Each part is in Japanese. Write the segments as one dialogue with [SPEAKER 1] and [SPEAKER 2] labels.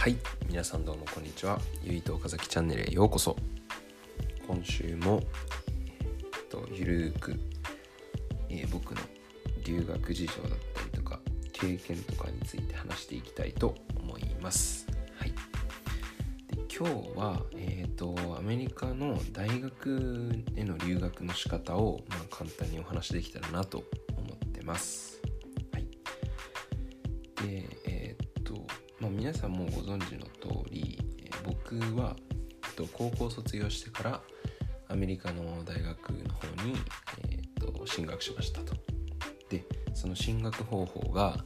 [SPEAKER 1] はい。皆さんどうもこんにちは。ゆいと岡崎チャンネルへようこそ。今週も、えっと、ゆるーく、えー僕の留学事情だったりとか経験とかについて話していきたいと思います。はい。で今日はえっ、とアメリカの大学への留学の仕方を、まあ、簡単にお話できたらなと思ってます。はい。で、まあ皆さんもご存知の通り、僕は、高校卒業してからアメリカの大学の方に、えー、と進学しましたと。でその進学方法が、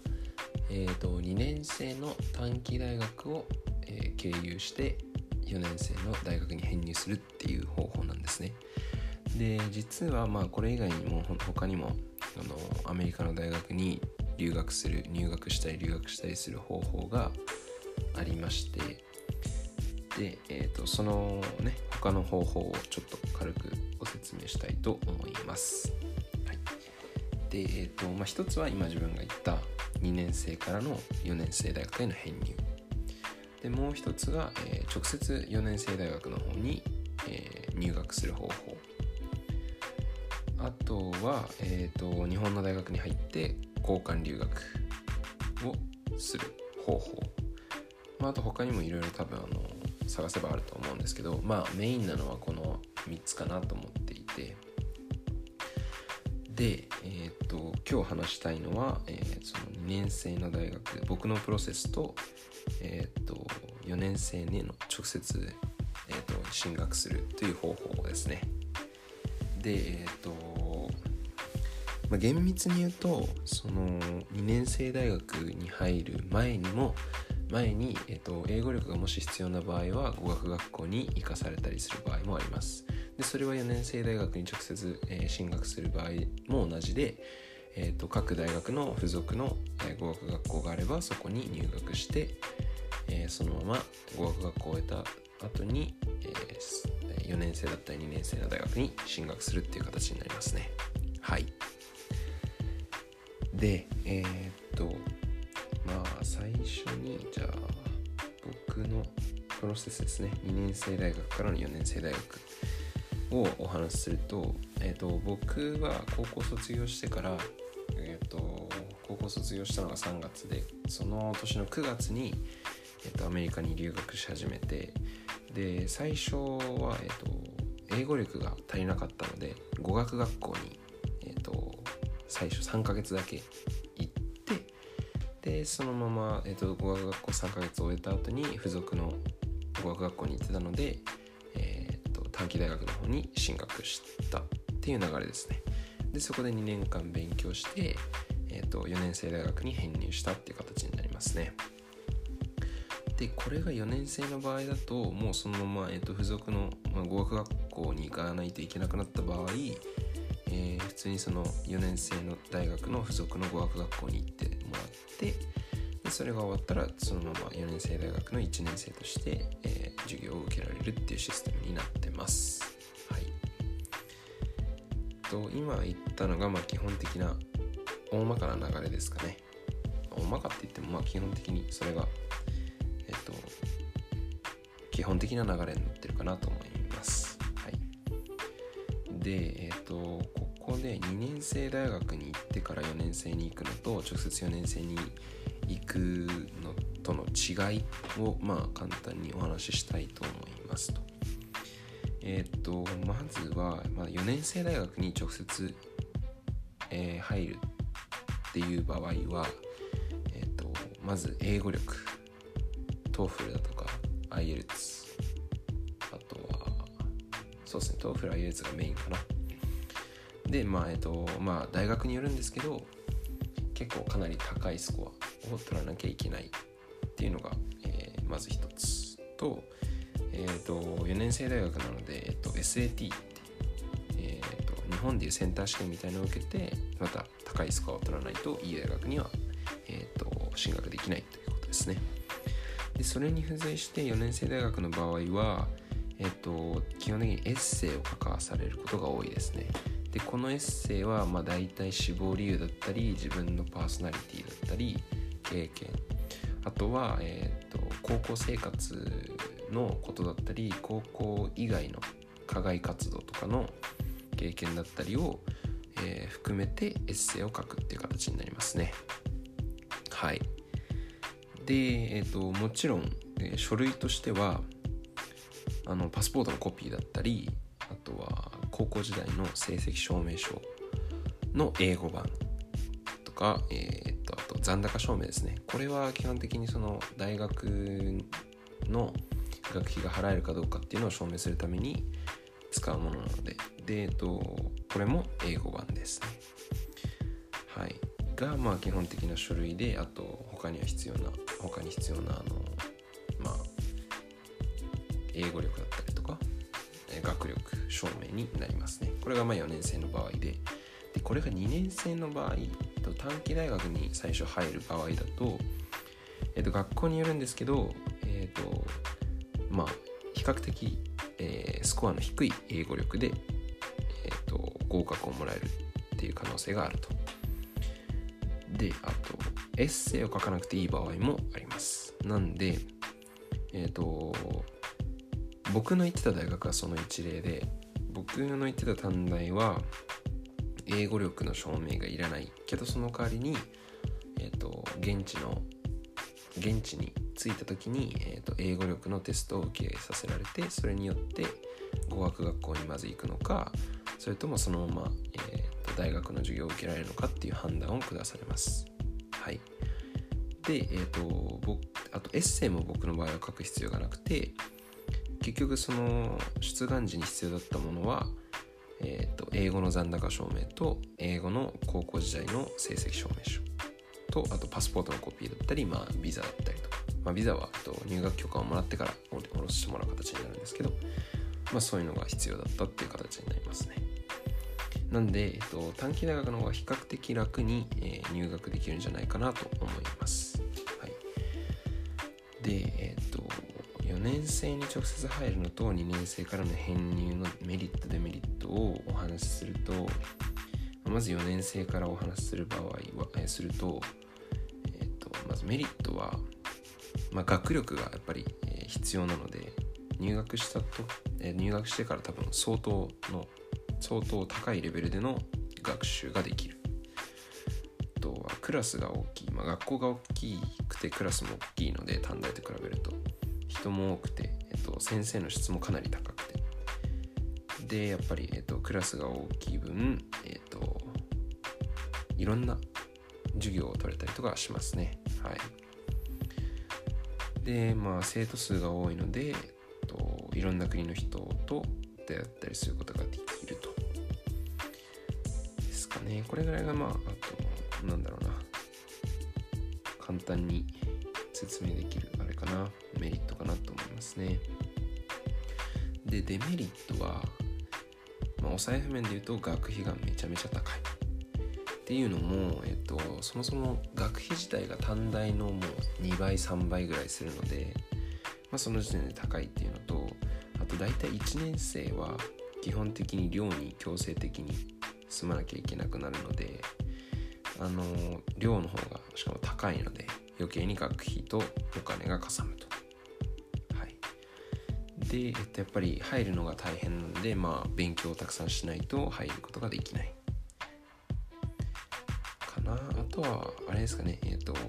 [SPEAKER 1] えー、と2年生の短期大学を、えー経由して4年生の大学に編入するっていう方法なんですね。で実はまあこれ以外にもほ他にもあのアメリカの大学に留学する入学したり留学したりする方法がありましてで、えー、とそのね他の方法をちょっと軽くご説明したいと思います。はい、で、えーとまあ、一つは今自分が言った2年生からの4年生大学への編入。でもう一つが、えー直接4年生大学の方に、えー入学する方法。あとは、えー、と日本の大学に入って交換留学をする方法、まあ、あと他にもいろいろ多分あの探せばあると思うんですけどまあメインなのはこの3つかなと思っていて。で、えー、と今日話したいのは、えーその2年生の大学で僕のプロセスと,、えー、と4年生への直接、えー、と進学するという方法ですね。でえっ、とまあ、厳密に言うとその2年生大学に入る前にも前に、えっと英語力がもし必要な場合は語学学校に行かされたりする場合もあります。でそれは4年生大学に直接、えー進学する場合も同じで、えっと各大学の付属の、えー語学学校があればそこに入学して、えーそのまま語学学校を終えた後に、えー4年生だったり2年生の大学に進学するっていう形になりますね。はい。でえーっとまあ最初にじゃあ僕のプロセスですね。2年生大学からの4年生大学をお話しすると,、えーっと僕は高校卒業してから、えーっと高校卒業したのが3月でその年の9月に、えっとアメリカに留学し始めてで最初は、えっと英語力が足りなかったので語学学校に、最初3ヶ月だけ行ってでそのまま、えー、と語学学校3ヶ月終えた後に付属の語学学校に行ってたので、えー、と短期大学の方に進学したっていう流れですね。でそこで2年間勉強して、えー、と4年生大学に編入したっていう形になりますね。でこれが4年生の場合だともうそのまま、えー、と付属の、ま語学学校に行かないといけなくなった場合えー普通にその4年生の大学の付属の語学学校に行ってもらってでそれが終わったらそのまま4年生大学の1年生として、えー授業を受けられるっていうシステムになってます。はい、と今言ったのがまあ基本的な大まかな流れですかね。大まかって言ってもまあ基本的にそれがえっ、と基本的な流れになってるかなと思います。で、えっ、と、ここで2年生大学に行ってから4年生に行くのと、直接4年生に行くのとの違いを、まあ、簡単にお話ししたいと思いますと。えっ、と、まずは、まあ、4年生大学に直接、えー入るっていう場合は、えっ、と、まず英語力、TOEFL だとか IELTS、そうですね、 TOEFL IELTS がメインかな。で、まあ、えっと、まあ、大学によるんですけど、結構かなり高いスコアを取らなきゃいけないっていうのが、えーまず一つと、えっと、4年生大学なので、えっと、SAT って、えっと、日本でいうセンター試験みたいなのを受けて、また高いスコアを取らないといい大学には、えっと、進学できないということですね。でそれに付随して4年生大学の場合は、えっと、基本的にエッセイを書かされることが多いですね。でこのエッセイはまあ大体志望理由だったり自分のパーソナリティだったり経験あとは、えーと、高校生活のことだったり高校以外の課外活動とかの経験だったりを、えー、含めてエッセイを書くっていう形になりますね。はい。で、えーと、もちろん、えー、書類としてはあのパスポートのコピーだったりあとは高校時代の成績証明書の英語版とか、えーと、あと残高証明ですね。これは基本的にその大学の学費が払えるかどうかっていうのを証明するために使うものなので。で、えっと、これも英語版です。ねはい。がまあ基本的な書類であと他には必要な他に必要なあの英語力だったりとか学力証明になりますね。これがま4年生の場合で。でこれが2年生の場合と短期大学に最初入る場合だと、えっと、学校によるんですけど、えっと、まあ比較的、えー、スコアの低い英語力で、えっと、合格をもらえるっていう可能性があると。であとエッセイを書かなくていい場合もあります。なんでえっ、と僕の行ってた大学はその一例で僕の行ってた短大は英語力の証明がいらないけどその代わりに、えーと、現地の現地に着いた時に、えーと、英語力のテストを受けさせられてそれによって語学学校にまず行くのかそれともそのまま、えーと、大学の授業を受けられるのかっていう判断を下されます。はい、で、えー、と僕あとエッセイも僕の場合は書く必要がなくて結局その出願時に必要だったものはえーと、英語の残高証明と英語の高校時代の成績証明書。とあとパスポートのコピーだったり、まあ、ビザだったりとか、まあ、ビザはと入学許可をもらってから下ろしてもらう形になるんですけど、まあ、そういうのが必要だったっていう形になりますね。なんで、えっと、短期大学の方が比較的楽に、えー、入学できるんじゃないかなと思います、年生に直接入るのと2年生からの編入のメリットデメリットをお話しするとまず4年生からお話しする場合は、えすると,、えーと、まずメリットは、まあ、学力がやっぱり、え必要なので入学したと、え入学してから多分相当の相当高いレベルでの学習ができる。あとはクラスが大きい、まあ、学校が大きくてクラスも大きいので短大と比べると。人も多くて、えっと、先生の質もかなり高くて。でやっぱり、えっと、クラスが大きい分、えっと、いろんな授業を取れたりとかしますね。はい。でまあ生徒数が多いので、えっと、いろんな国の人と出会ったりすることができると。ですかね。これぐらいがまああとなんだろうな。簡単に説明できる。れかなメリットかなと思いますね。でデメリットは、まあ、お財布面で言うと学費がめちゃめちゃ高い。っていうのも、えっと、そもそも学費自体が短大のもう2倍3倍ぐらいするので、まあ、その時点で高いっていうのとあと大体1年生は基本的に寮に強制的に住まなきゃいけなくなるのであの寮の方がしかも高いので余計に学費とお金がかさむと。はい、で、えっと、やっぱり入るのが大変なので、まあ、勉強をたくさんしないと入ることができない。かなあとは、あれですかね、えっと、なん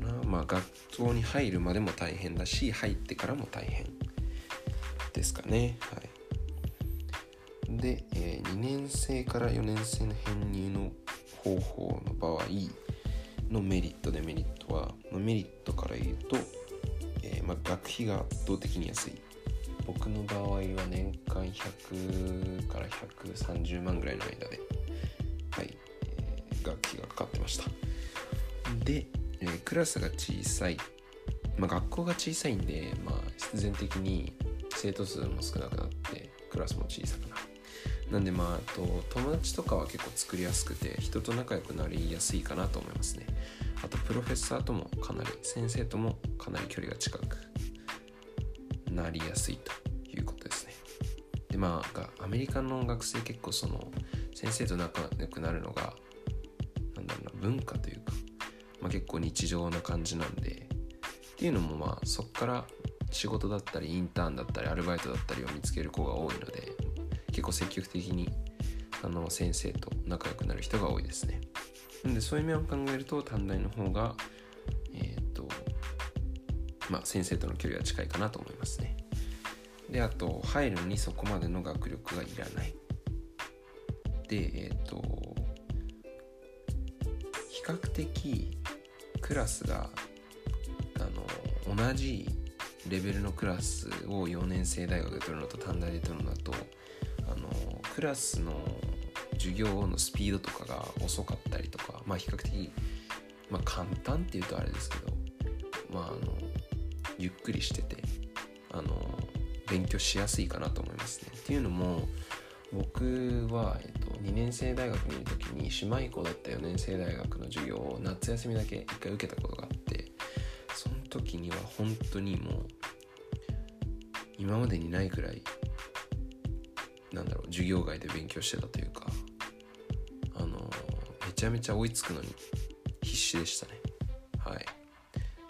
[SPEAKER 1] だろうな、まあ、学校に入るまでも大変だし、入ってからも大変ですかね。はい。で、えー、2年生から4年生の編入の方法の場合のメリットデメリットはメリットから言うと、えー、ま、学費が圧倒的に安い。僕の場合は年間100から130万ぐらいの間で、はいえー、学費がかかってました。で、えー、クラスが小さい、まあ、学校が小さいんで、まあ、必然的に生徒数も少なくなってクラスも小さくなる。なんでまあと友達とかは結構作りやすくて人と仲良くなりやすいかなと思いますね。あとプロフェッサーともかなり先生ともかなり距離が近くなりやすいということですね。でまあアメリカの学生結構その先生と仲良くなるのがなんだろうな文化というかまあ、結構日常な感じなんでっていうのもまあそこから仕事だったりインターンだったりアルバイトだったりを見つける子が多いので結構積極的にあの先生と仲良くなる人が多いですね。でそういう面を考えると短大の方がえっ、とまあ先生との距離は近いかなと思いますね。であと入るのにそこまでの学力がいらない。でえっ、と比較的クラスがあの同じレベルのクラスを4年生大学で取るのと短大で取るのだとあのクラスの授業のスピードとかが遅かったりとかまあ比較的、まあ、簡単っていうとあれですけどまああのゆっくりしててあの勉強しやすいかなと思いますね。っていうのも僕は、えっと、2年生大学にいる時に姉妹校だった4年生大学の授業を夏休みだけ一回受けたことがあってその時には本当にもう今までにないくらいなんだろう授業外で勉強してたというかあのめちゃめちゃ追いつくのに必死でしたね。はい。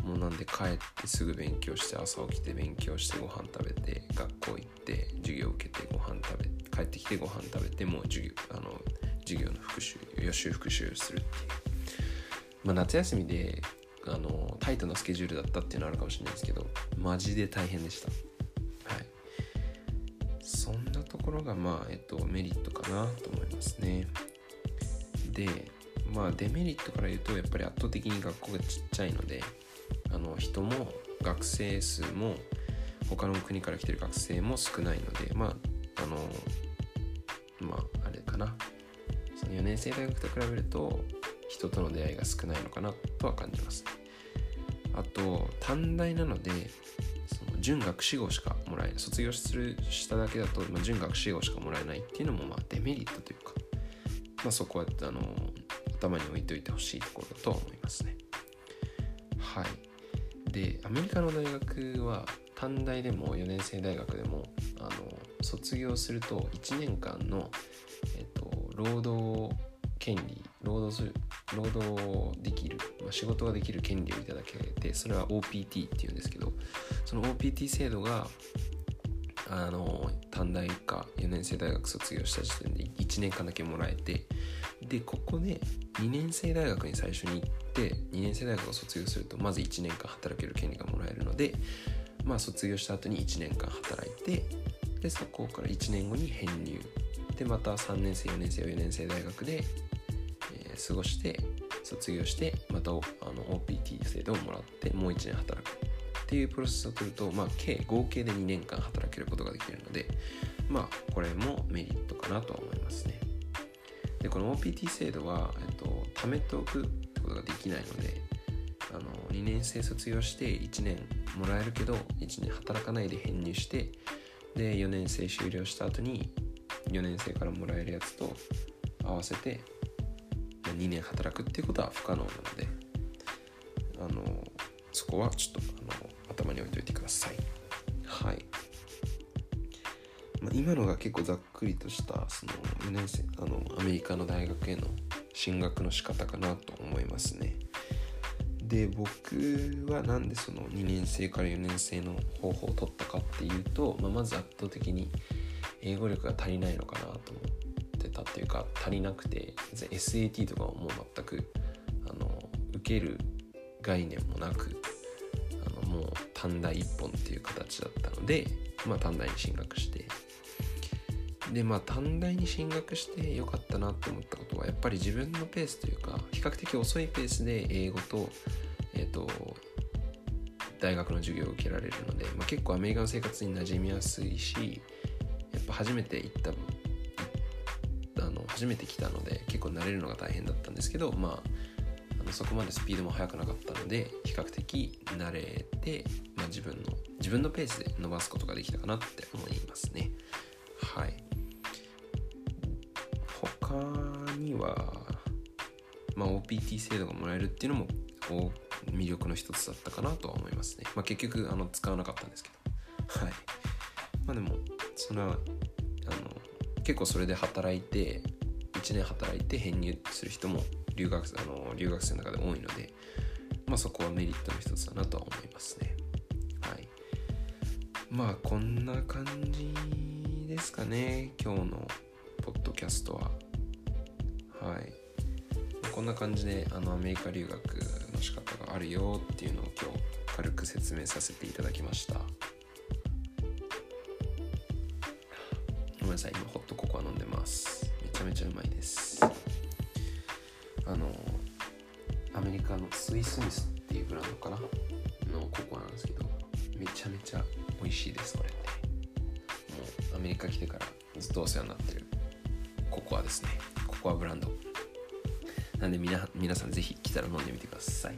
[SPEAKER 1] もうなんで帰ってすぐ勉強して朝起きて勉強してご飯食べて学校行って授業受けてご飯食べ帰ってきてご飯食べてもう授業あの授業の復習予習復習するっていう。まあ夏休みであのタイトなスケジュールだったっていうのはあるかもしれないですけどマジで大変でした。ところがまあえっとメリットかなと思いますね。でまあデメリットから言うとやっぱり圧倒的に学校がちっちゃいのであの人も学生数も他の国から来てる学生も少ないのでまああのまああれかな。その4年生大学と比べると人との出会いが少ないのかなとは感じます。あと短大なので準学士号しかもらえない卒業するしただけだと、まあ、準学士号しかもらえないっていうのもまあデメリットというか、まあ、そこはあの頭に置いておいてほしいところだとは思いますね。はい。でアメリカの大学は短大でも4年生大学でもあの卒業すると1年間の、えっと、労働権利労働する労働できる、まあ、仕事ができる権利をいただけてそれは OPT っていうんですけどその OPT 制度があの短大か4年生大学卒業した時点で1年間だけもらえてでここで2年生大学に最初に行って2年生大学を卒業するとまず1年間働ける権利がもらえるのでまあ卒業した後に1年間働いてでそこから1年後に編入。でまた3年生4年生4年生大学で、過ごして卒業してまたあの OPT 制度をもらってもう1年働くっていうプロセスを取ると、まあ、計合計で2年間働けることができるのでまあこれもメリットかなとは思いますね。でこの OPT 制度は、えっと、貯めておくってことができないのであの2年生卒業して1年もらえるけど1年働かないで編入してで4年生終了した後に4年生からもらえるやつと合わせて2年働くっていうことは不可能なのであのそこはちょっとあの頭に置いといてください。はい、まあ、今のが結構ざっくりとしたその4年生あのアメリカの大学への進学の仕方かなと思いますね。で僕はなんでその2年生から4年生の方法を取ったかっていうと、まあ、まず圧倒的に英語力が足りないのかなと思ってたっていうか足りなくて SAT とかももう全くあの受ける概念もなくあのもう短大1本っていう形だったので、まあ、短大に進学してでまあ短大に進学してよかったなって思ったことはやっぱり自分のペースというか比較的遅いペースで英語とえっ、ー、と大学の授業を受けられるので、まあ、結構アメリカの生活に馴染みやすいしやっぱ初めて行った初めて来たので結構慣れるのが大変だったんですけどまああのそこまでスピードも速くなかったので比較的慣れて、まあ、自分の自分のペースで伸ばすことができたかなって思いますね。はい。他には、まあ、OPT 制度がもらえるっていうのも魅力の一つだったかなとは思いますね、まあ、結局あの使わなかったんですけど。はい。まあでもそれはあの結構それで働いて1年働いて編入する人も留学あの留学生の中で多いので、まあ、そこはメリットの一つだなとは思いますね。はい。まあこんな感じですかね今日のポッドキャストは。はい。こんな感じであのアメリカ留学の仕方があるよっていうのを今日軽く説明させていただきました。ごめんなさい今ホットココア飲んでますちゃめちゃうまいです。あのアメリカのスイスミスっていうブランドかな？のココアなんですけどめちゃめちゃ美味しいですこれって。もうアメリカ来てからずっとお世話になってるココアですね。ココアブランド。なんで皆皆さんぜひ来たら飲んでみてください。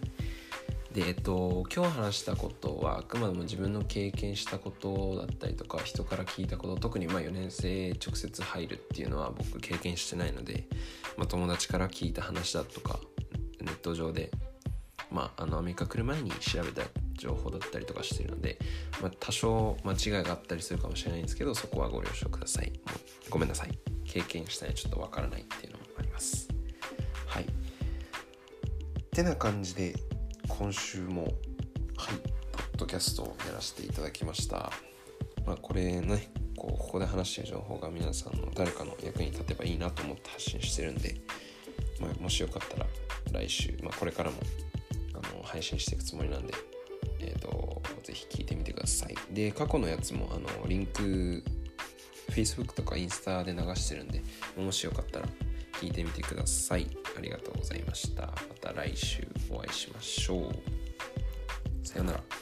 [SPEAKER 1] で、えっと、今日話したことはあくまでも自分の経験したことだったりとか人から聞いたこと特にまあ4年生直接入るっていうのは僕経験してないので、まあ、友達から聞いた話だとかネット上で、まあ、あのアメリカ来る前に調べた情報だったりとかしてるので、まあ、多少間違いがあったりするかもしれないんですけどそこはご了承ください。ごめんなさい。経験したいちょっとわからないっていうのもあります。はい。てな感じで今週もはいポッドキャストをやらせていただきましたまあこれねこうここで話してる情報が皆さんの誰かの役に立てばいいなと思って発信してるんで、まあ、もしよかったら来週、まあ、これからもあの配信していくつもりなんでえっ、ー、とぜひ聞いてみてくださいで過去のやつもあのリンク Facebook とかインスタで流してるんでもしよかったら聞いてみてください。ありがとうございました。また来週お会いしましょう。さようなら。